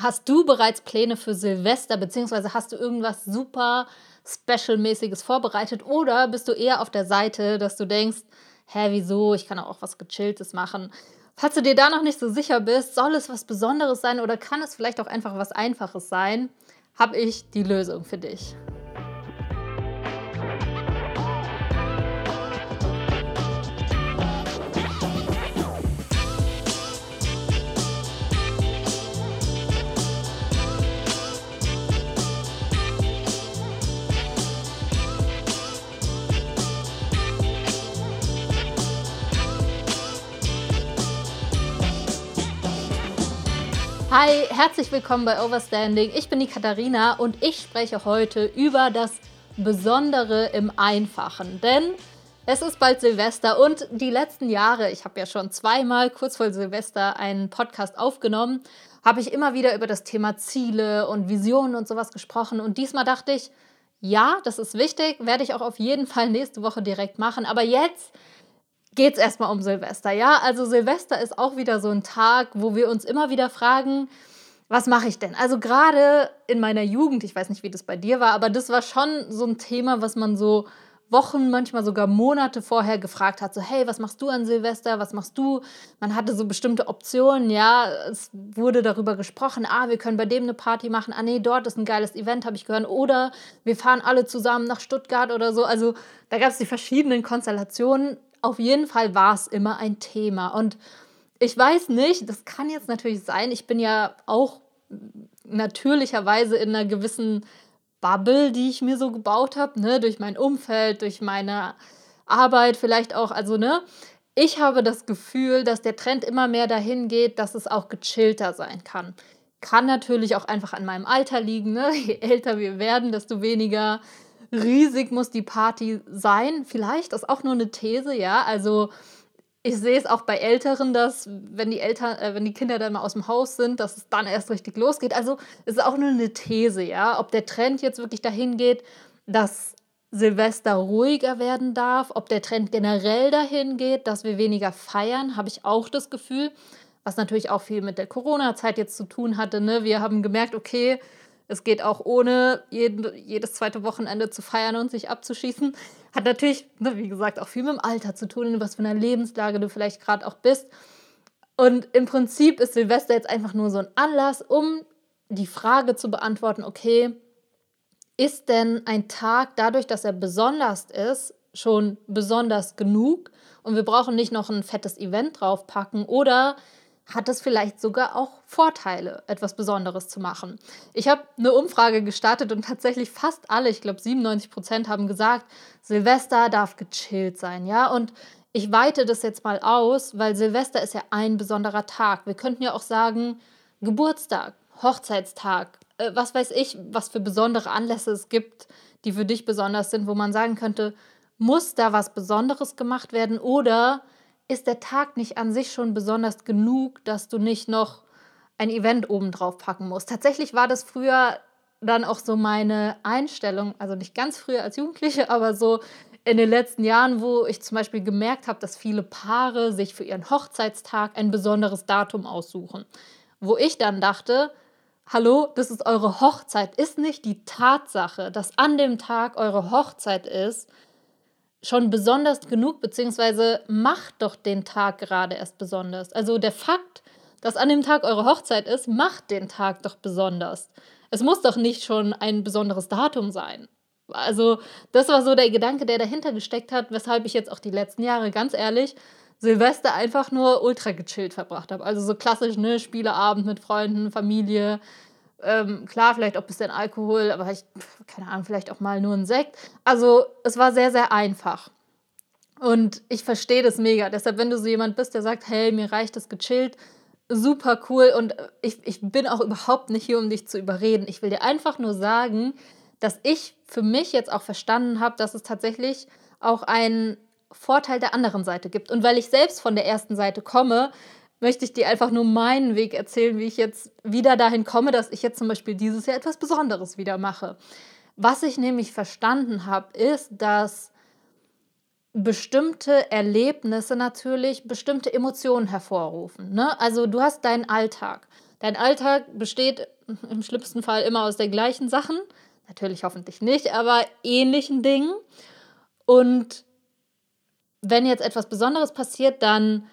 Hast du bereits Pläne für Silvester, beziehungsweise hast du irgendwas super Special-mäßiges vorbereitet oder bist du eher auf der Seite, dass du denkst, hä, wieso, ich kann auch was Gechilltes machen. Falls du dir da noch nicht so sicher bist, soll es was Besonderes sein oder kann es vielleicht auch einfach was Einfaches sein, habe ich die Lösung für dich. Hi, herzlich willkommen bei Overstanding. Ich bin die Katharina und ich spreche heute über das Besondere im Einfachen. Denn es ist bald Silvester und die letzten Jahre, ich habe ja schon zweimal kurz vor Silvester einen Podcast aufgenommen, habe ich immer wieder über das Thema Ziele und Visionen und sowas gesprochen. Und diesmal dachte ich, ja, das ist wichtig, werde ich auch auf jeden Fall nächste Woche direkt machen. Aber jetzt geht es erstmal um Silvester. Ja, also Silvester ist auch wieder so ein Tag, wo wir uns immer wieder fragen, was mache ich denn? Also gerade in meiner Jugend, ich weiß nicht, wie das bei dir war, aber das war schon so ein Thema, was man so Wochen, manchmal sogar Monate vorher gefragt hat, so hey, was machst du an Silvester, was machst du? Man hatte so bestimmte Optionen, ja, es wurde darüber gesprochen, ah, wir können bei dem eine Party machen, ah nee, dort ist ein geiles Event, habe ich gehört, oder wir fahren alle zusammen nach Stuttgart oder so. Also da gab es die verschiedenen Konstellationen auf jeden Fall war es immer ein Thema. Und ich weiß nicht, das kann jetzt natürlich sein, ich bin ja auch natürlicherweise in einer gewissen Bubble, die ich mir so gebaut habe, ne, durch mein Umfeld, durch meine Arbeit vielleicht auch, also ne, ich habe das Gefühl, dass der Trend immer mehr dahin geht, dass es auch gechillter sein kann. Kann natürlich auch einfach an meinem Alter liegen, ne? Je älter wir werden, desto weniger riesig muss die Party sein. Vielleicht ist auch nur eine These, ja. Also ich sehe es auch bei Älteren, dass wenn die Eltern, äh, wenn die Kinder dann mal aus dem Haus sind, dass es dann erst richtig losgeht. Also es ist auch nur eine These, ja. Ob der Trend jetzt wirklich dahin geht, dass Silvester ruhiger werden darf, ob der Trend generell dahin geht, dass wir weniger feiern, habe ich auch das Gefühl. Was natürlich auch viel mit der Corona-Zeit jetzt zu tun hatte. Ne? Wir haben gemerkt, okay, es geht auch ohne jeden, jedes zweite Wochenende zu feiern und sich abzuschießen. Hat natürlich, ne, wie gesagt, auch viel mit dem Alter zu tun, in was für einer Lebenslage du vielleicht gerade auch bist. Und im Prinzip ist Silvester jetzt einfach nur so ein Anlass, um die Frage zu beantworten, okay, ist denn ein Tag dadurch, dass er besonders ist, schon besonders genug und wir brauchen nicht noch ein fettes Event draufpacken oder hat es vielleicht sogar auch Vorteile, etwas Besonderes zu machen. Ich habe eine Umfrage gestartet und tatsächlich fast alle, ich glaube 97 Prozent, haben gesagt, Silvester darf gechillt sein, ja. Und ich weite das jetzt mal aus, weil Silvester ist ja ein besonderer Tag. Wir könnten ja auch sagen, Geburtstag, Hochzeitstag, äh, was weiß ich, was für besondere Anlässe es gibt, die für dich besonders sind, wo man sagen könnte, muss da was Besonderes gemacht werden oder ist der Tag nicht an sich schon besonders genug, dass du nicht noch ein Event obendrauf packen musst. Tatsächlich war das früher dann auch so meine Einstellung, also nicht ganz früher als Jugendliche, aber so in den letzten Jahren, wo ich zum Beispiel gemerkt habe, dass viele Paare sich für ihren Hochzeitstag ein besonderes Datum aussuchen. Wo ich dann dachte, hallo, das ist eure Hochzeit, ist nicht die Tatsache, dass an dem Tag eure Hochzeit ist, schon besonders genug, beziehungsweise macht doch den Tag gerade erst besonders. Also der Fakt, dass an dem Tag eure Hochzeit ist, macht den Tag doch besonders. Es muss doch nicht schon ein besonderes Datum sein. Also das war so der Gedanke, der dahinter gesteckt hat, weshalb ich jetzt auch die letzten Jahre, ganz ehrlich, Silvester einfach nur ultra gechillt verbracht habe. Also so klassisch, ne, Spieleabend mit Freunden, Familie, ähm, klar, vielleicht auch ein bisschen Alkohol, aber ich, keine Ahnung, vielleicht auch mal nur ein Sekt. Also es war sehr, sehr einfach. Und ich verstehe das mega. Deshalb, wenn du so jemand bist, der sagt, hey, mir reicht das gechillt, super cool. Und ich, ich bin auch überhaupt nicht hier, um dich zu überreden. Ich will dir einfach nur sagen, dass ich für mich jetzt auch verstanden habe, dass es tatsächlich auch einen Vorteil der anderen Seite gibt. Und weil ich selbst von der ersten Seite komme, möchte ich dir einfach nur meinen Weg erzählen, wie ich jetzt wieder dahin komme, dass ich jetzt zum Beispiel dieses Jahr etwas Besonderes wieder mache. Was ich nämlich verstanden habe, ist, dass bestimmte Erlebnisse natürlich bestimmte Emotionen hervorrufen. Ne? Also du hast deinen Alltag. Dein Alltag besteht im schlimmsten Fall immer aus den gleichen Sachen. Natürlich hoffentlich nicht, aber ähnlichen Dingen. Und wenn jetzt etwas Besonderes passiert, dann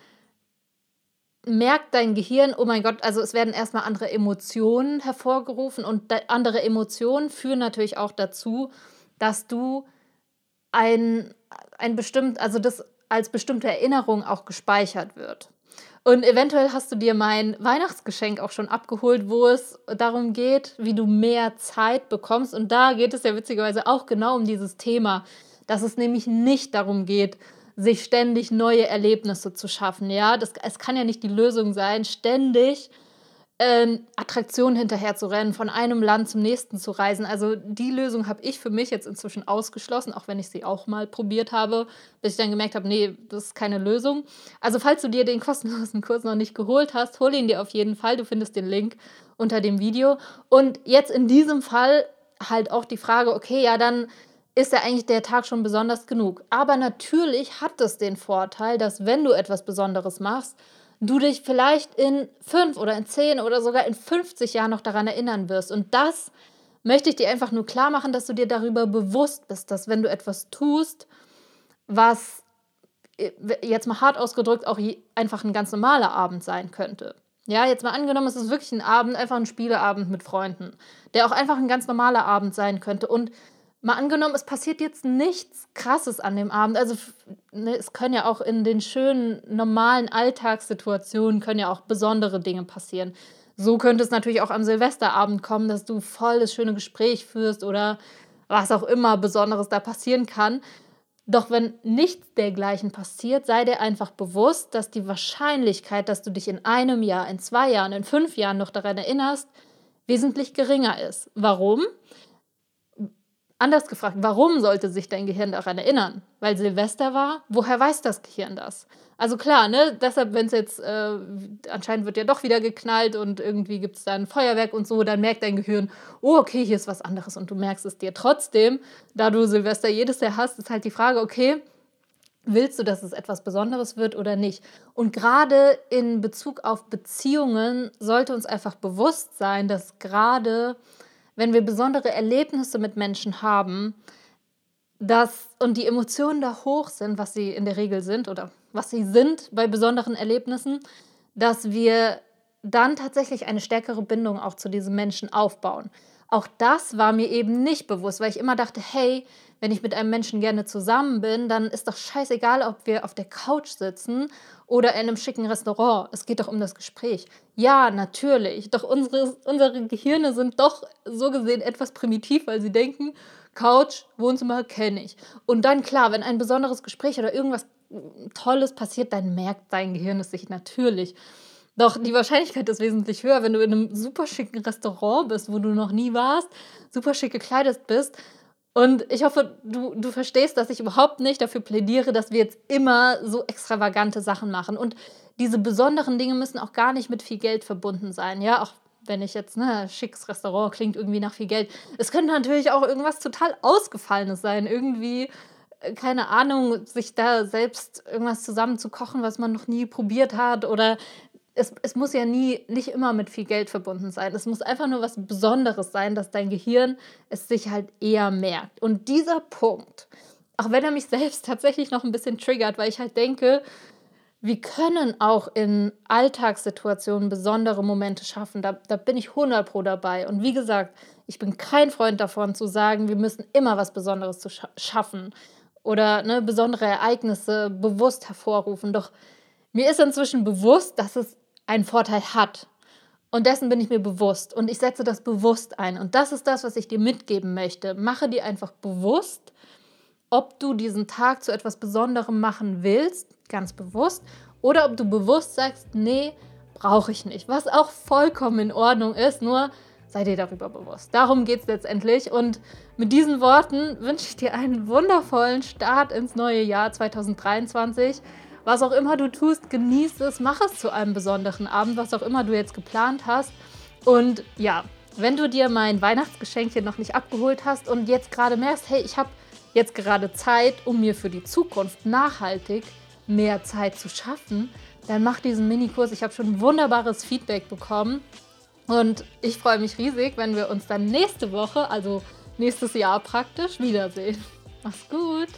merkt dein Gehirn, oh mein Gott, also es werden erstmal andere Emotionen hervorgerufen und andere Emotionen führen natürlich auch dazu, dass du ein, ein bestimmt, also das als bestimmte Erinnerung auch gespeichert wird. Und eventuell hast du dir mein Weihnachtsgeschenk auch schon abgeholt, wo es darum geht, wie du mehr Zeit bekommst. Und da geht es ja witzigerweise auch genau um dieses Thema, dass es nämlich nicht darum geht, sich ständig neue Erlebnisse zu schaffen. Ja, das, es kann ja nicht die Lösung sein, ständig ähm, Attraktionen hinterher zu rennen, von einem Land zum nächsten zu reisen. Also die Lösung habe ich für mich jetzt inzwischen ausgeschlossen, auch wenn ich sie auch mal probiert habe, bis ich dann gemerkt habe, nee, das ist keine Lösung. Also falls du dir den kostenlosen Kurs noch nicht geholt hast, hol ihn dir auf jeden Fall. Du findest den Link unter dem Video. Und jetzt in diesem Fall halt auch die Frage, okay, ja, dann ist ja eigentlich der Tag schon besonders genug. Aber natürlich hat es den Vorteil, dass wenn du etwas Besonderes machst, du dich vielleicht in fünf oder in zehn oder sogar in 50 Jahren noch daran erinnern wirst. Und das möchte ich dir einfach nur klar machen, dass du dir darüber bewusst bist, dass wenn du etwas tust, was äh, jetzt mal hart ausgedrückt auch einfach ein ganz normaler Abend sein könnte. Ja, jetzt mal angenommen, es ist wirklich ein Abend, einfach ein Spieleabend mit Freunden, der auch einfach ein ganz normaler Abend sein könnte. Und mal angenommen, es passiert jetzt nichts Krasses an dem Abend. Also ne, es können ja auch in den schönen, normalen Alltagssituationen können ja auch besondere Dinge passieren. So könnte es natürlich auch am Silvesterabend kommen, dass du voll das schöne Gespräch führst oder was auch immer Besonderes da passieren kann. Doch wenn nichts dergleichen passiert, sei dir einfach bewusst, dass die Wahrscheinlichkeit, dass du dich in einem Jahr, in zwei Jahren, in fünf Jahren noch daran erinnerst, wesentlich geringer ist. Warum? Anders gefragt, warum sollte sich dein Gehirn daran erinnern? Weil Silvester war? Woher weiß das Gehirn das? Also klar, ne, deshalb, wenn es jetzt, äh, anscheinend wird ja doch wieder geknallt und irgendwie gibt es da ein Feuerwerk und so, dann merkt dein Gehirn, oh, okay, hier ist was anderes und du merkst es dir trotzdem. Da du Silvester jedes Jahr hast, ist halt die Frage, okay, willst du, dass es etwas Besonderes wird oder nicht? Und gerade in Bezug auf Beziehungen sollte uns einfach bewusst sein, dass gerade wenn wir besondere Erlebnisse mit Menschen haben, dass und die Emotionen da hoch sind, was sie in der Regel sind oder was sie sind bei besonderen Erlebnissen, dass wir dann tatsächlich eine stärkere Bindung auch zu diesem Menschen aufbauen. Auch das war mir eben nicht bewusst, weil ich immer dachte, hey, wenn ich mit einem Menschen gerne zusammen bin, dann ist doch scheißegal, ob wir auf der Couch sitzen oder in einem schicken Restaurant. Es geht doch um das Gespräch. Ja, natürlich. Doch unsere, unsere Gehirne sind doch so gesehen etwas primitiv, weil sie denken, Couch, Wohnzimmer kenne ich. Und dann klar, wenn ein besonderes Gespräch oder irgendwas Tolles passiert, dann merkt dein Gehirn es sich natürlich. Doch die Wahrscheinlichkeit ist wesentlich höher, wenn du in einem super schicken Restaurant bist, wo du noch nie warst, super schick gekleidet bist. Und ich hoffe, du, du verstehst, dass ich überhaupt nicht dafür plädiere, dass wir jetzt immer so extravagante Sachen machen. Und diese besonderen Dinge müssen auch gar nicht mit viel Geld verbunden sein. Ja, auch wenn ich jetzt, ne, schickes Restaurant klingt irgendwie nach viel Geld. Es könnte natürlich auch irgendwas total Ausgefallenes sein. Irgendwie, äh, keine Ahnung, sich da selbst irgendwas zusammen zu kochen, was man noch nie probiert hat. Oder es, es muss ja nie, nicht immer mit viel Geld verbunden sein. Es muss einfach nur was Besonderes sein, dass dein Gehirn es sich halt eher merkt. Und dieser Punkt, auch wenn er mich selbst tatsächlich noch ein bisschen triggert, weil ich halt denke, wir können auch in Alltagssituationen besondere Momente schaffen. Da, da bin ich 100 pro dabei. Und wie gesagt, ich bin kein Freund davon zu sagen, wir müssen immer was Besonderes zu scha schaffen oder ne, besondere Ereignisse bewusst hervorrufen. Doch mir ist inzwischen bewusst, dass es einen Vorteil hat. Und dessen bin ich mir bewusst. Und ich setze das bewusst ein. Und das ist das, was ich dir mitgeben möchte. Mache dir einfach bewusst, ob du diesen Tag zu etwas Besonderem machen willst, ganz bewusst, oder ob du bewusst sagst, nee, brauche ich nicht. Was auch vollkommen in Ordnung ist, nur sei dir darüber bewusst. Darum geht es letztendlich. Und mit diesen Worten wünsche ich dir einen wundervollen Start ins neue Jahr 2023. Was auch immer du tust, genieß es, mach es zu einem besonderen Abend, was auch immer du jetzt geplant hast. Und ja, wenn du dir mein Weihnachtsgeschenk hier noch nicht abgeholt hast und jetzt gerade merkst, hey, ich habe jetzt gerade Zeit, um mir für die Zukunft nachhaltig mehr Zeit zu schaffen, dann mach diesen Minikurs. Ich habe schon wunderbares Feedback bekommen. Und ich freue mich riesig, wenn wir uns dann nächste Woche, also nächstes Jahr praktisch, wiedersehen. Mach's gut!